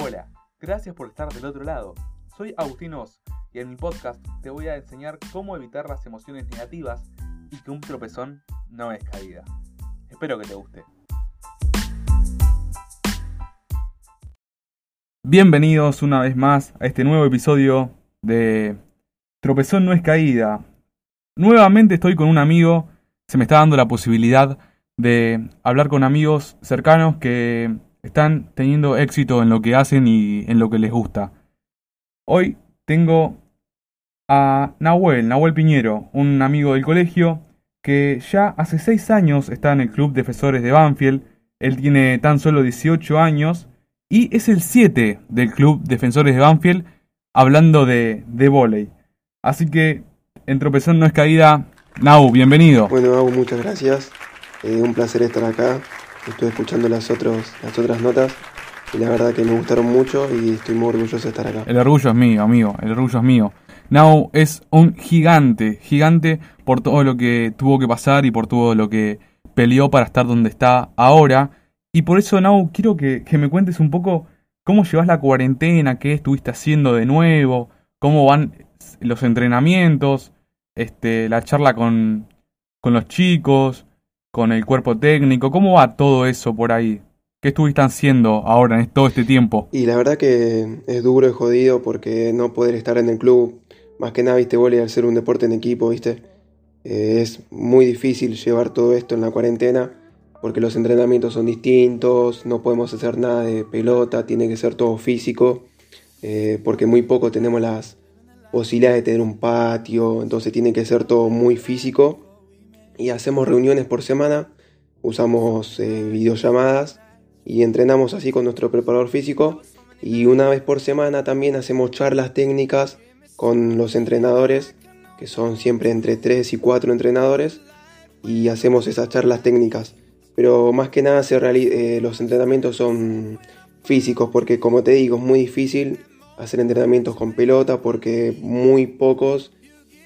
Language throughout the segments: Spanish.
Hola, gracias por estar del otro lado. Soy Agustín Oz y en mi podcast te voy a enseñar cómo evitar las emociones negativas y que un tropezón no es caída. Espero que te guste. Bienvenidos una vez más a este nuevo episodio de Tropezón no es caída. Nuevamente estoy con un amigo, se me está dando la posibilidad de hablar con amigos cercanos que están teniendo éxito en lo que hacen y en lo que les gusta. Hoy tengo a Nahuel, Nahuel Piñero, un amigo del colegio que ya hace 6 años está en el Club Defensores de Banfield. Él tiene tan solo 18 años y es el 7 del Club Defensores de Banfield hablando de, de volei. Así que en tropezón no es caída. Nau, bienvenido. Bueno, Nau, muchas gracias. Eh, un placer estar acá. Estuve escuchando las, las otras notas y la verdad que me gustaron mucho y estoy muy orgulloso de estar acá. El orgullo es mío, amigo, el orgullo es mío. Now es un gigante, gigante por todo lo que tuvo que pasar y por todo lo que peleó para estar donde está ahora. Y por eso, Now, quiero que, que me cuentes un poco cómo llevas la cuarentena, qué estuviste haciendo de nuevo, cómo van los entrenamientos, este, la charla con, con los chicos, con el cuerpo técnico? ¿Cómo va todo eso por ahí? ¿Qué estuviste haciendo ahora en todo este tiempo? Y la verdad que es duro y jodido porque no poder estar en el club, más que nada, viste, volei al ser un deporte en equipo, viste, eh, es muy difícil llevar todo esto en la cuarentena porque los entrenamientos son distintos, no podemos hacer nada de pelota, tiene que ser todo físico, eh, porque muy poco tenemos las posibilidades de tener un patio, entonces tiene que ser todo muy físico y hacemos reuniones por semana, usamos eh, videollamadas y entrenamos así con nuestro preparador físico y una vez por semana también hacemos charlas técnicas con los entrenadores, que son siempre entre 3 y 4 entrenadores, y hacemos esas charlas técnicas. Pero más que nada eh, los entrenamientos son físicos, porque como te digo, es muy difícil hacer entrenamientos con pelota, porque muy pocos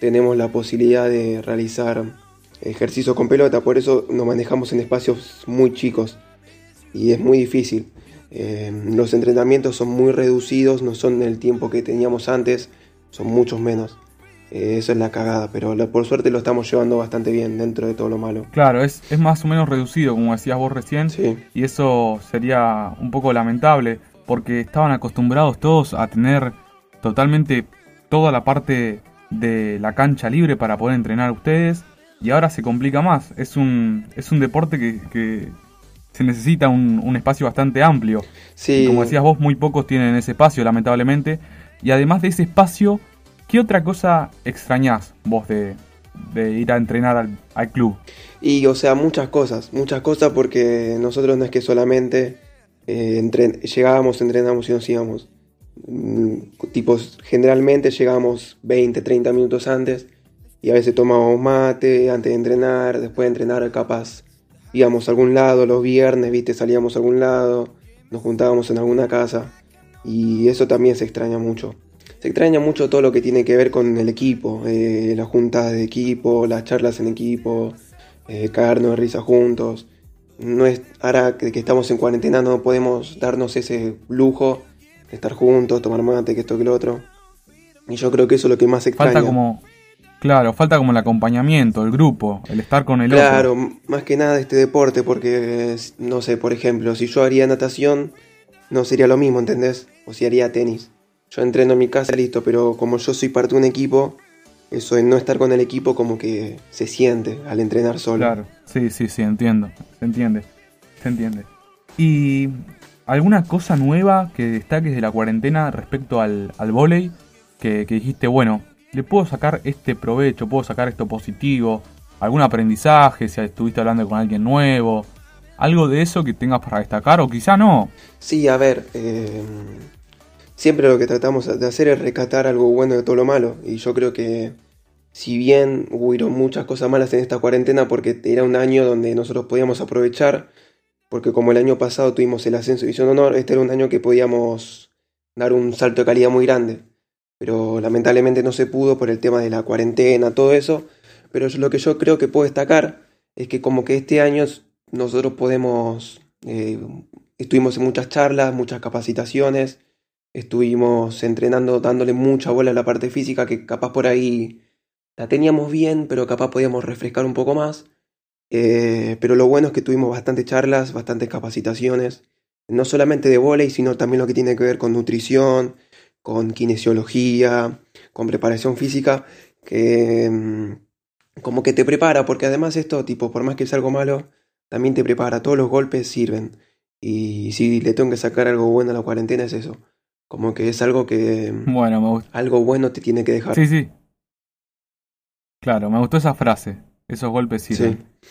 tenemos la posibilidad de realizar ejercicio con pelota, por eso nos manejamos en espacios muy chicos y es muy difícil. Eh, los entrenamientos son muy reducidos, no son el tiempo que teníamos antes, son muchos menos. Eh, eso es la cagada, pero por suerte lo estamos llevando bastante bien dentro de todo lo malo. Claro, es, es más o menos reducido, como decías vos recién, y eso sería un poco lamentable, porque estaban acostumbrados todos a tener totalmente toda la parte de la cancha libre para poder entrenar ustedes y ahora se complica más. Es un, es un deporte que, se necesita un, espacio bastante amplio. Sí. como decías vos, muy pocos tienen ese espacio, lamentablemente. Y además de ese espacio, ¿qué otra cosa extrañás vos de, ir a entrenar al, club? Y, o sea, muchas cosas, muchas cosas porque nosotros no es que solamente eh, llegábamos, entrenábamos y nos íbamos. Mm, tipos, generalmente llegábamos 20, 30 minutos antes y a veces tomábamos mate antes de entrenar, después de entrenar capaz íbamos a algún lado los viernes, viste, salíamos a algún lado, nos juntábamos en alguna casa y eso también se extraña mucho. Se extraña mucho todo lo que tiene que ver con el equipo, eh, las juntas de equipo, las charlas en equipo, eh, caernos de risa juntos. No es, ahora que, estamos en cuarentena no podemos darnos ese lujo de estar juntos, tomar mate, que esto que lo otro. Y yo creo que eso es lo que más extraña. Falta como, Claro, falta como el acompañamiento, el grupo, el estar con el claro, otro. Claro, más que nada este deporte, porque, no sé, por ejemplo, si yo haría natación, no sería lo mismo, ¿entendés? O si haría tenis. Yo entreno en mi casa, listo, pero como yo soy parte de un equipo, eso de no estar con el equipo como que se siente al entrenar solo. Claro, sí, sí, sí, entiendo, se entiende, se entiende. ¿Y alguna cosa nueva que destaques de la cuarentena respecto al, al volei? Que, que dijiste, bueno, le puedo sacar este provecho, puedo sacar esto positivo, algún aprendizaje, si estuviste hablando con alguien nuevo, algo de eso que tengas para destacar o quizá no. Sí, a ver, eh, siempre lo que tratamos de hacer es recatar algo bueno de todo lo malo y yo creo que si bien hubo muchas cosas malas en esta cuarentena porque era un año donde nosotros podíamos aprovechar, porque como el año pasado tuvimos el ascenso de División Honor, este era un año que podíamos dar un salto de calidad muy grande pero lamentablemente no se pudo por el tema de la cuarentena, todo eso. Pero lo que yo creo que puedo destacar es que como que este año nosotros podemos eh, estuvimos en muchas charlas, muchas capacitaciones, estuvimos entrenando, dándole mucha bola a la parte física que capaz por ahí la teníamos bien, pero capaz podíamos refrescar un poco más. Eh, pero lo bueno es que tuvimos bastantes charlas, bastantes capacitaciones, no solamente de volei, sino también lo que tiene que ver con nutrición, con kinesiología, con preparación física, que mm, como que te prepara, porque además esto, tipo, por más que es algo malo, también te prepara, todos los golpes sirven. Y si le tengo que sacar algo bueno a la cuarentena es eso. Como que es algo que... Mm, bueno, me gusta. Algo bueno te tiene que dejar. Sí, sí. Claro, me gustó esa frase. Esos golpes sirven. Sí.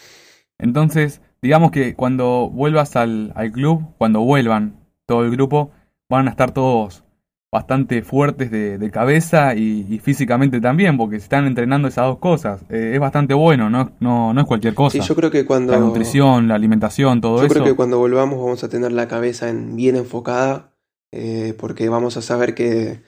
Entonces, digamos que cuando vuelvas al, al club, cuando vuelvan todo el grupo, van a estar todos bastante fuertes de, cabeza y, físicamente también, porque se están entrenando esas dos cosas. Eh, es bastante bueno, no, no, no es cualquier cosa. Sí, yo creo que cuando... La nutrición, la alimentación, todo eso. Yo creo que cuando volvamos vamos a tener la cabeza en, bien enfocada, eh, porque vamos a saber que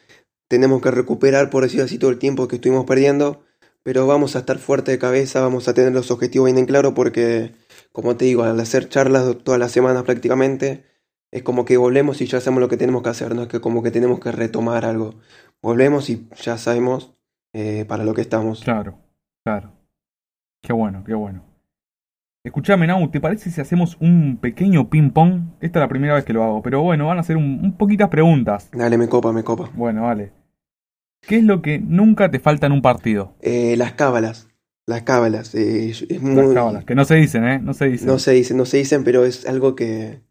tenemos que recuperar, por decir así, todo el tiempo que estuvimos perdiendo, pero vamos a estar fuerte de cabeza, vamos a tener los objetivos bien en claro, porque, como te digo, al hacer charlas todas las semanas prácticamente, es como que volvemos y ya sabemos lo que tenemos que hacer, no es que como que tenemos que retomar algo. Volvemos y ya sabemos eh, para lo que estamos. Claro, claro. Qué bueno, qué bueno. Escuchame, Nau, ¿te parece si hacemos un pequeño ping-pong? Esta es la primera vez que lo hago, pero bueno, van a ser un, poquitas preguntas. Dale, me copa, me copa. Bueno, vale. ¿Qué es lo que nunca te falta en un partido? Eh, las cábalas. Las cábalas. Eh, es muy... Las cábalas, que no se dicen, ¿eh? No se dicen. No se dicen, no se dicen, pero es algo que,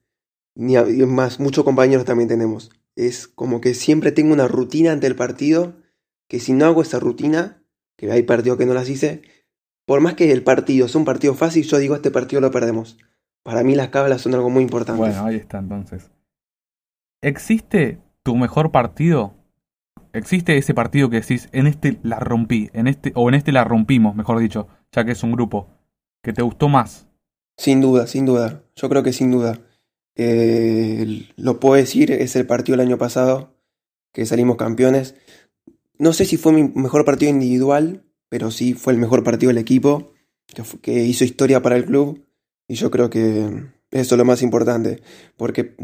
ni más, muchos compañeros también tenemos. Es como que siempre tengo una rutina ante el partido, que si no hago esa rutina, que hay partidos que no las hice, por más que el partido sea un partido fácil, yo digo este partido lo perdemos. Para mí las cábalas son algo muy importante. Bueno, ahí está entonces. ¿Existe tu mejor partido? ¿Existe ese partido que decís, en este la rompí, en este, o en este la rompimos, mejor dicho, ya que es un grupo, que te gustó más? Sin duda, sin duda. Yo creo que sin duda. Eh, lo puedo decir, es el partido del año pasado que salimos campeones. No sé si fue mi mejor partido individual, pero sí fue el mejor partido del equipo, que, hizo historia para el club. Y yo creo que eso es lo más importante, porque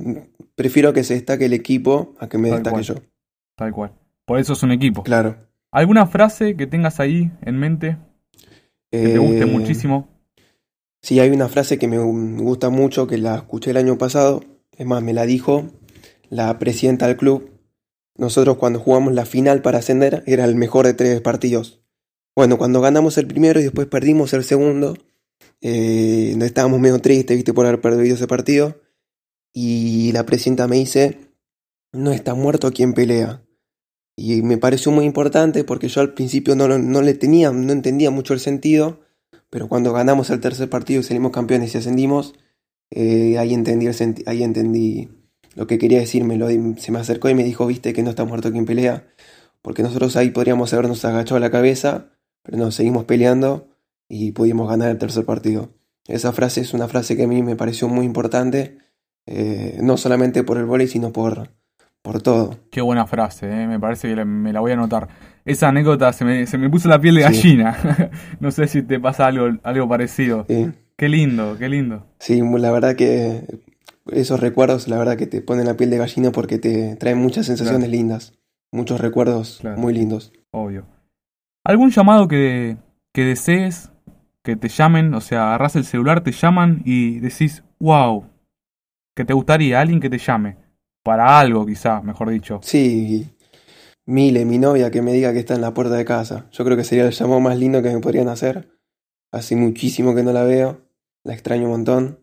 prefiero que se destaque el equipo a que me destaque yo. Tal cual. Por eso es un equipo. Claro. ¿Alguna frase que tengas ahí en mente que te guste eh, muchísimo? Sí, hay una frase que me gusta mucho, que la escuché el año pasado, es más, me la dijo la presidenta del club. Nosotros cuando jugamos la final para ascender era el mejor de tres partidos. Bueno, cuando ganamos el primero y después perdimos el segundo, eh, estábamos medio tristes, viste, por haber perdido ese partido. Y la presidenta me dice, no está muerto quien pelea. Y me pareció muy importante porque yo al principio no, no le tenía, no entendía mucho el sentido pero cuando ganamos el tercer partido y salimos campeones y ascendimos, eh, ahí, entendí ahí entendí lo que quería decirme. se me acercó y me dijo, viste que no está muerto quien pelea, porque nosotros ahí podríamos habernos agachado la cabeza, pero nos seguimos peleando y pudimos ganar el tercer partido. Esa frase es una frase que a mí me pareció muy importante, eh, no solamente por el vóley, sino por, por todo. Qué buena frase, eh, me parece que me la voy a anotar esa anécdota se me, se me puso la piel de gallina. no sé si te pasa algo, algo parecido. Qué lindo, qué lindo. Sí, la verdad que esos recuerdos, la verdad que te ponen la piel de gallina porque te traen muchas sensaciones lindas. Muchos recuerdos muy lindos. Obvio. ¿Algún llamado que, que desees que te llamen? O sea, agarras el celular, te llaman y decís, wow, que te gustaría, alguien que te llame. Para algo, quizá, mejor dicho. Sí, Mile, mi novia, que me diga que está en la puerta de casa. Yo creo que sería el llamado más lindo que me podrían hacer. Hace muchísimo que no la veo. La extraño un montón.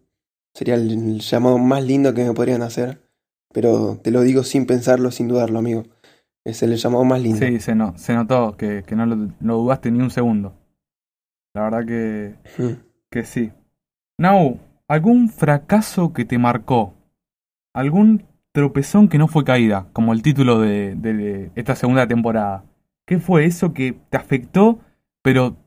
Sería el llamado más lindo que me podrían hacer. Pero te lo digo sin pensarlo, sin dudarlo, amigo. Es el llamado más lindo. Sí, se, no, se notó que, no lo, dudaste ni un segundo. La verdad que, hmm. que sí. Nau, ¿algún fracaso que te marcó? ¿Algún tropezón que no fue caída, como el título de, esta segunda temporada. ¿Qué fue eso que te afectó, pero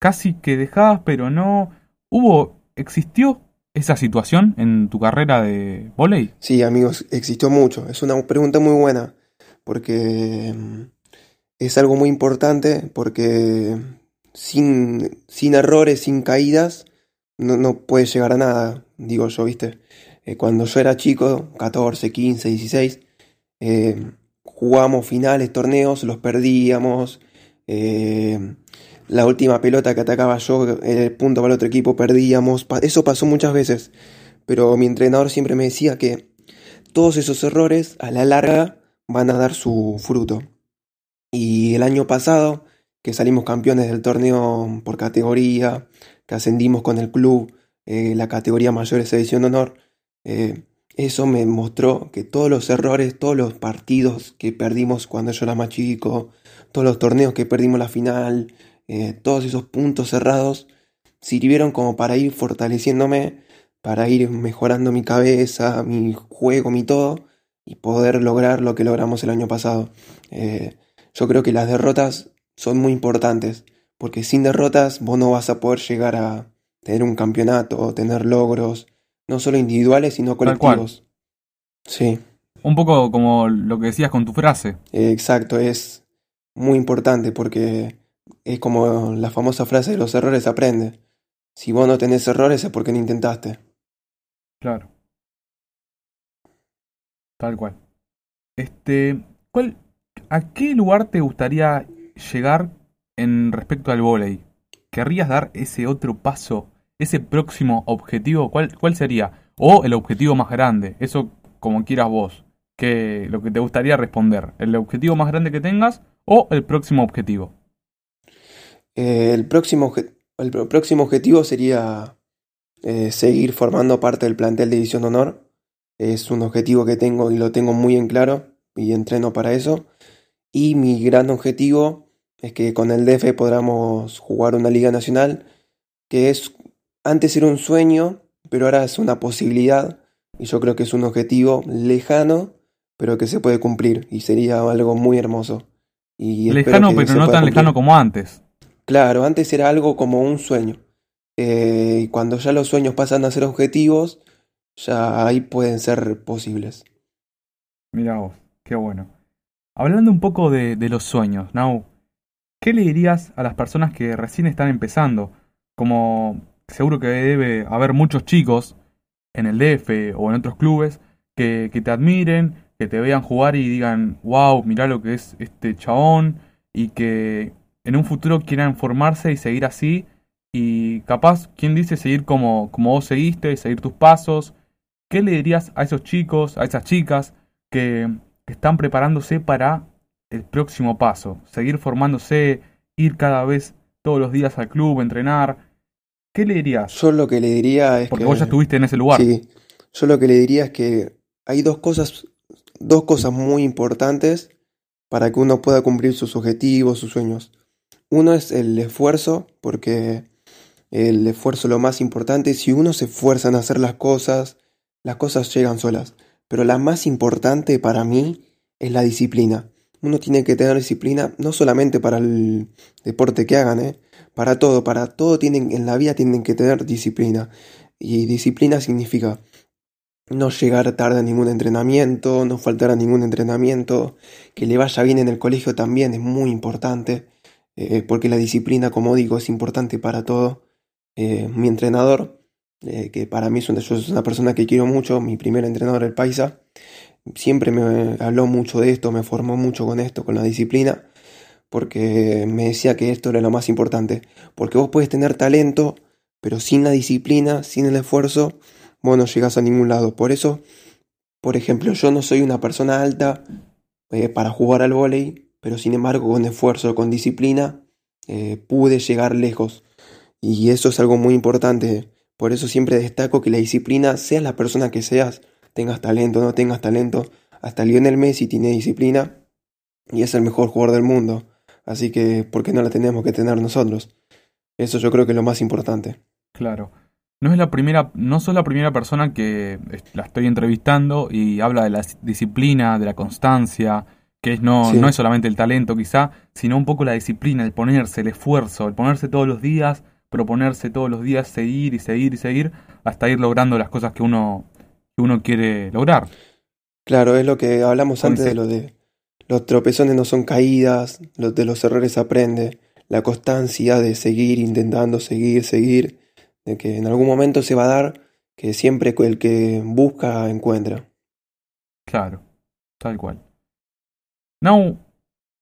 casi que dejabas, pero no? ¿Hubo, existió esa situación en tu carrera de volei? Sí, amigos, existió mucho. Es una pregunta muy buena, porque mm, es algo muy importante, porque sin, sin errores, sin caídas, no, no puedes llegar a nada, digo yo, ¿viste? Eh, cuando yo era chico, 14, 15, 16, eh, jugábamos finales, torneos, los perdíamos. Eh, la última pelota que atacaba yo, el punto para el otro equipo, perdíamos. Eso pasó muchas veces. Pero mi entrenador siempre me decía que todos esos errores a la larga van a dar su fruto. Y el año pasado, que salimos campeones del torneo por categoría, que ascendimos con el club, eh, la categoría mayor es edición de honor, eh, eso me mostró que todos los errores, todos los partidos que perdimos cuando yo era más chico, todos los torneos que perdimos la final, eh, todos esos puntos cerrados, sirvieron como para ir fortaleciéndome, para ir mejorando mi cabeza, mi juego, mi todo, y poder lograr lo que logramos el año pasado. Eh, yo creo que las derrotas son muy importantes, porque sin derrotas vos no vas a poder llegar a tener un campeonato tener logros, no solo individuales, sino colectivos. Sí. Un poco como lo que decías con tu frase. exacto, es muy importante porque es como la famosa frase de los errores aprende. Si vos no tenés errores es porque no intentaste. Claro. Tal cual. Este, ¿cuál, ¿a qué lugar te gustaría llegar en respecto al volei? ¿Querrías dar ese otro paso, ese próximo objetivo? ¿Cuál, cuál sería? O el objetivo más grande, eso como quieras vos, que lo que te gustaría responder, el objetivo más grande que tengas o el próximo objetivo. Eh, el, próximo, el próximo objetivo sería eh, seguir formando parte del plantel de División de Honor. Es un objetivo que tengo y lo tengo muy en claro y entreno para eso. Y mi gran objetivo es que con el DF podamos jugar una liga nacional, que es antes era un sueño, pero ahora es una posibilidad. Y yo creo que es un objetivo lejano, pero que se puede cumplir. Y sería algo muy hermoso. Y lejano, pero no tan lejano como antes. Claro, antes era algo como un sueño. Eh, y cuando ya los sueños pasan a ser objetivos, ya ahí pueden ser posibles. Mira vos, qué bueno. Hablando un poco de, los sueños, Now, ¿qué le dirías a las personas que recién están empezando? Como seguro que debe haber muchos chicos en el DF o en otros clubes que, que te admiren, que te vean jugar y digan, wow, mira lo que es este chabón, y que en un futuro quieran formarse y seguir así. Y capaz, ¿quién dice seguir como, como vos seguiste, seguir tus pasos? ¿Qué le dirías a esos chicos, a esas chicas que, están preparándose para el próximo paso? Seguir formándose, ir cada vez todos los días al club, entrenar. ¿Qué le dirías? Yo lo que le diría es Porque vos ya estuviste en ese lugar. Sí. Yo lo que le diría es que hay dos cosas, dos cosas muy importantes para que uno pueda cumplir sus objetivos, sus sueños. Uno es el esfuerzo, porque el esfuerzo es lo más importante. Si uno se esfuerza en hacer las cosas, las cosas llegan solas. Pero la más importante para mí es la disciplina. Uno tiene que tener disciplina no solamente para el deporte que hagan, ¿eh? Para todo, para todo tienen, en la vida tienen que tener disciplina. Y disciplina significa no llegar tarde a ningún entrenamiento, no faltar a ningún entrenamiento, que le vaya bien en el colegio también es muy importante. Eh, porque la disciplina, como digo, es importante para todo. Eh, mi entrenador, eh, que para mí es una, una persona que quiero mucho, mi primer entrenador, el Paisa, siempre me habló mucho de esto, me formó mucho con esto, con la disciplina, porque me decía que esto era lo más importante. Porque vos puedes tener talento, pero sin la disciplina, sin el esfuerzo, vos no llegas a ningún lado. Por eso, por ejemplo, yo no soy una persona alta para jugar al vóley, pero sin embargo con esfuerzo, con disciplina, eh, pude llegar lejos. Y eso es algo muy importante. Por eso siempre destaco que la disciplina, seas la persona que seas, tengas talento, no tengas talento. Hasta Lionel Messi tiene disciplina y es el mejor jugador del mundo. Así que, ¿por qué no la tenemos que tener nosotros? Eso yo creo que es lo más importante. Claro. No es la primera, no soy la primera persona que la estoy entrevistando y habla de la disciplina, de la constancia, que no, no es solamente el talento quizá, sino un poco la disciplina, el ponerse, el esfuerzo, el ponerse todos los días, proponerse todos los días seguir y seguir y seguir hasta ir logrando las cosas que uno, que uno quiere lograr. Claro, es lo que hablamos antes de lo de los tropezones no son caídas, los de los errores aprende, la constancia de seguir intentando seguir, seguir, de que en algún momento se va a dar que siempre el que busca encuentra. Claro, tal cual. Now,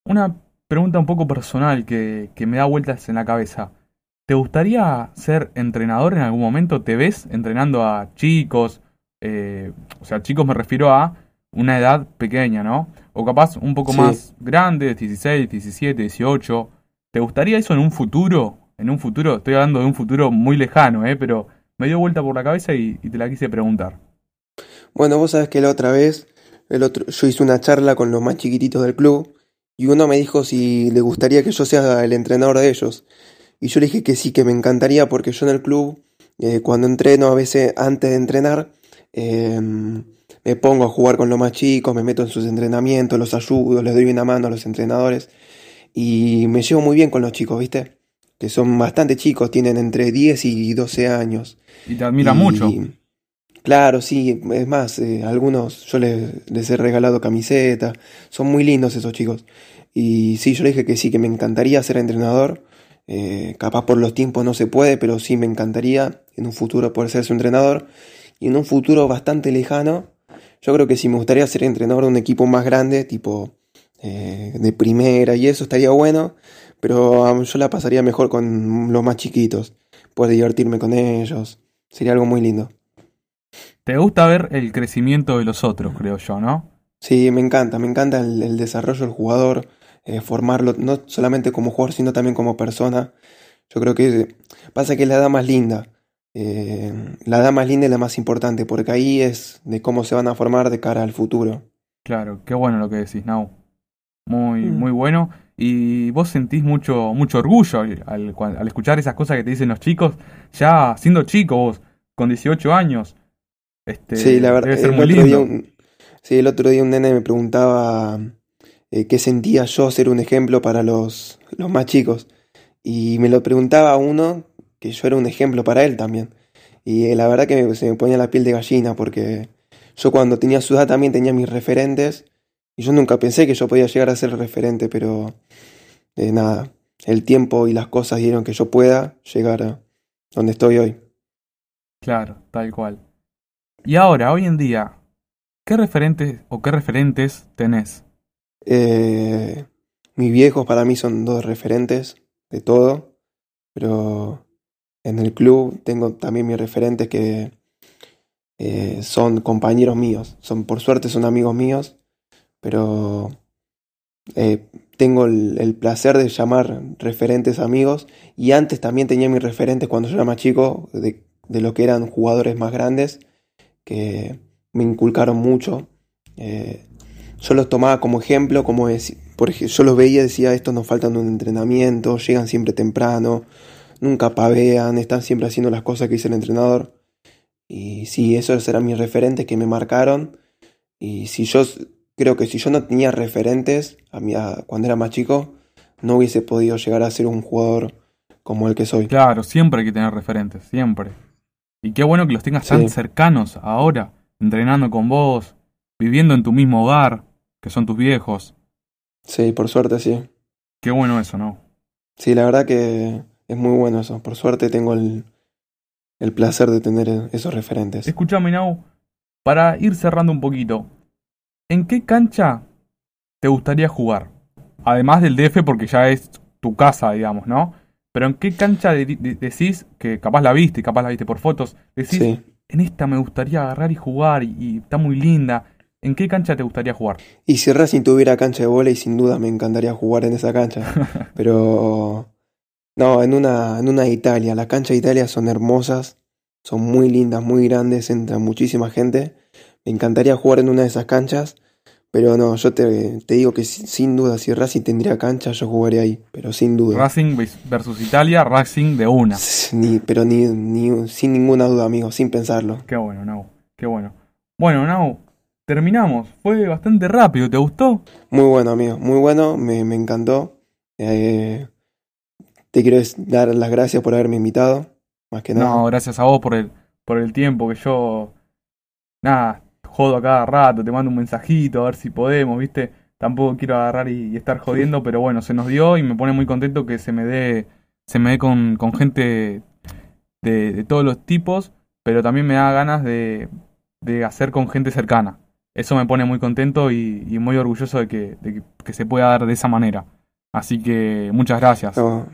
una pregunta un poco personal que, que me da vueltas en la cabeza. ¿Te gustaría ser entrenador en algún momento? ¿Te ves entrenando a chicos? Eh, o sea, chicos me refiero a una edad pequeña, ¿no? O capaz un poco Sí. más grande, 16, 17, 18. ¿Te gustaría eso en un futuro? En un futuro, estoy hablando de un futuro muy lejano, ¿eh? Pero me dio vuelta por la cabeza y, y te la quise preguntar. Bueno, vos sabés que la otra vez, el otro, yo hice una charla con los más chiquititos del club y uno me dijo si le gustaría que yo sea el entrenador de ellos. Y yo le dije que sí, que me encantaría porque yo en el club, eh, cuando entreno, a veces antes de entrenar, eh, me pongo a jugar con los más chicos, me meto en sus entrenamientos, los ayudo, les doy una mano a los entrenadores y me llevo muy bien con los chicos, ¿viste? Que son bastante chicos, tienen entre 10 y 12 años. Y te admira Y- mucho. Claro, sí, es más, eh, algunos yo les, les he regalado camisetas, son muy lindos esos chicos. Y sí, yo le dije que sí, que me encantaría ser entrenador, eh, capaz por los tiempos no se puede, pero sí me encantaría en un futuro poder ser su entrenador. Y en un futuro bastante lejano, yo creo que sí me gustaría ser entrenador de un equipo más grande, tipo eh, de primera y eso estaría bueno, pero um, yo la pasaría mejor con los más chiquitos, poder divertirme con ellos, sería algo muy lindo. Te gusta ver el crecimiento de los otros, creo yo, ¿no? Sí, me encanta, me encanta el, el desarrollo del jugador, eh, formarlo no solamente como jugador, sino también como persona. Yo creo que pasa que es la edad más linda, eh, la edad más linda y la más importante, porque ahí es de cómo se van a formar de cara al futuro. Claro, qué bueno lo que decís, Nau. Muy, Mm. muy bueno. Y vos sentís mucho, mucho orgullo al, al- cuan- al escuchar esas cosas que te dicen los chicos, ya siendo chico vos, con 18 años. Este, Sí, la verdad, el otro día un, sí, el otro día un nene me preguntaba eh, qué sentía yo ser un ejemplo para los, los más chicos. Y me lo preguntaba uno que yo era un ejemplo para él también. Y eh, la verdad que me- se me ponía la piel de gallina porque yo cuando tenía su edad también tenía mis referentes y yo nunca pensé que yo podía llegar a ser referente, pero eh, nada, el tiempo y las cosas dieron que yo pueda llegar a donde estoy hoy. Claro, tal cual. Y ahora, hoy en día, ¿qué referentes o qué referentes tenés? Eh, mis viejos para mí son dos referentes de todo, pero en el club tengo también mis referentes que eh, son compañeros míos, son por suerte son amigos míos, pero eh, tengo el, placer de llamar referentes amigos y antes también tenía mis referentes cuando yo era más chico de, de lo que eran jugadores más grandes que me inculcaron mucho. Eh, yo los tomaba como ejemplo, como por ej- yo los veía y decía, estos nos faltan un entrenamiento, llegan siempre temprano, nunca pavean, están siempre haciendo las cosas que dice el entrenador. Y sí, esos eran mis referentes que me marcaron. Y si yo creo que si yo no tenía referentes a a- cuando era más chico, no hubiese podido llegar a ser un jugador como el que soy. Claro, siempre hay que tener referentes, siempre. Y qué bueno que los tengas tan cercanos ahora, entrenando con vos, viviendo en tu mismo hogar, que son tus viejos. Sí, por suerte sí. Qué bueno eso, ¿no? Sí, la verdad que es muy bueno eso. Por suerte tengo el, el placer de tener esos referentes. Escuchame, Nau, para ir cerrando un poquito, ¿en qué cancha te gustaría jugar? Además del DF, porque ya es tu casa, digamos, ¿no? Pero ¿en qué cancha de- de- decís, que capaz la viste, capaz la viste por fotos, decís, Sí. en esta me gustaría agarrar y jugar y, y está muy linda? ¿En qué cancha te gustaría jugar? Y si Racing tuviera cancha de vóley, sin duda me encantaría jugar en esa cancha. Pero no, en una, en una Italia. Las canchas de Italia son hermosas, son muy lindas, muy grandes, entra muchísima gente. Me encantaría jugar en una de esas canchas, pero no, yo te, te digo que si- sin duda, si Racing tendría cancha, yo jugaría ahí, pero sin duda. Racing versus Italia, Racing de una. Ni, pero ni, ni, sin ninguna duda, amigo, sin pensarlo. Qué bueno, Nau, qué bueno. Bueno, Nau, terminamos. Fue bastante rápido, ¿te gustó? Muy bueno, amigo, muy bueno, me, me encantó. Eh, te quiero dar las gracias por haberme invitado, más que nada. No, gracias a vos por el, por el tiempo que yo. Nada, jodo a cada rato, te mando un mensajito a ver si podemos, ¿viste? Tampoco quiero agarrar y, y estar jodiendo, pero bueno, se nos dio y me pone muy contento que se me dé, se me dé con, con gente de, de todos los tipos. pero también me da ganas de, de hacer con gente cercana. Eso me pone muy contento y, y muy orgulloso de, que, de que, que se pueda dar de esa manera. Así que muchas gracias. No,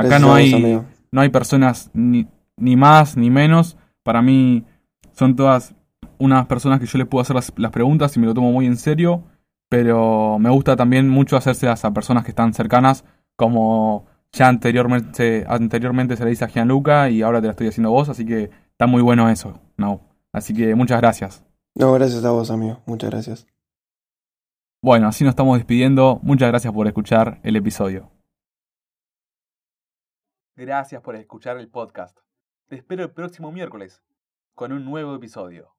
Acá gracias no vos, hay, no hay personas ni, ni más ni menos. Para mí son todas unas personas que yo les puedo hacer las, las preguntas y me lo tomo muy en serio. Pero me gusta también mucho hacérselas a personas que están cercanas, como ya anteriormente, anteriormente se le hice a Gianluca y ahora te la estoy haciendo a vos. Así que está muy bueno eso, no. Así que muchas gracias. No, gracias a vos, amigo. Muchas gracias. Bueno, así nos estamos despidiendo. Muchas gracias por escuchar el episodio. Gracias por escuchar el podcast. Te espero el próximo miércoles con un nuevo episodio.